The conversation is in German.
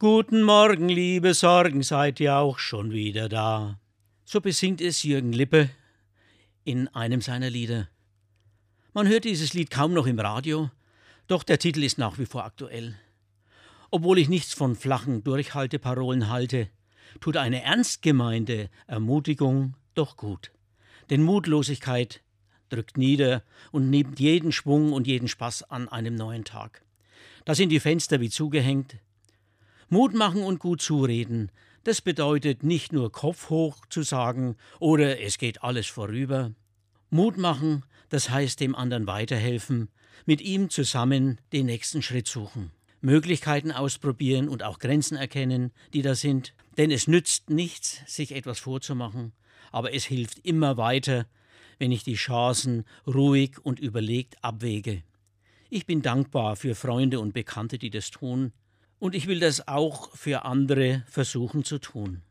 Guten Morgen, liebe Sorgen, seid ihr auch schon wieder da. So besingt es Jürgen Lippe in einem seiner Lieder. Man hört dieses Lied kaum noch im Radio, doch der Titel ist nach wie vor aktuell. Obwohl ich nichts von flachen Durchhalteparolen halte, tut eine ernst gemeinte Ermutigung doch gut. Denn Mutlosigkeit drückt nieder und nimmt jeden Schwung und jeden Spaß an einem neuen Tag. Da sind die Fenster wie zugehängt, Mut machen und gut zureden, das bedeutet nicht nur Kopf hoch zu sagen oder es geht alles vorüber. Mut machen, das heißt dem anderen weiterhelfen, mit ihm zusammen den nächsten Schritt suchen. Möglichkeiten ausprobieren und auch Grenzen erkennen, die da sind. Denn es nützt nichts, sich etwas vorzumachen, aber es hilft immer weiter, wenn ich die Chancen ruhig und überlegt abwäge. Ich bin dankbar für Freunde und Bekannte, die das tun, und ich will das auch für andere versuchen zu tun.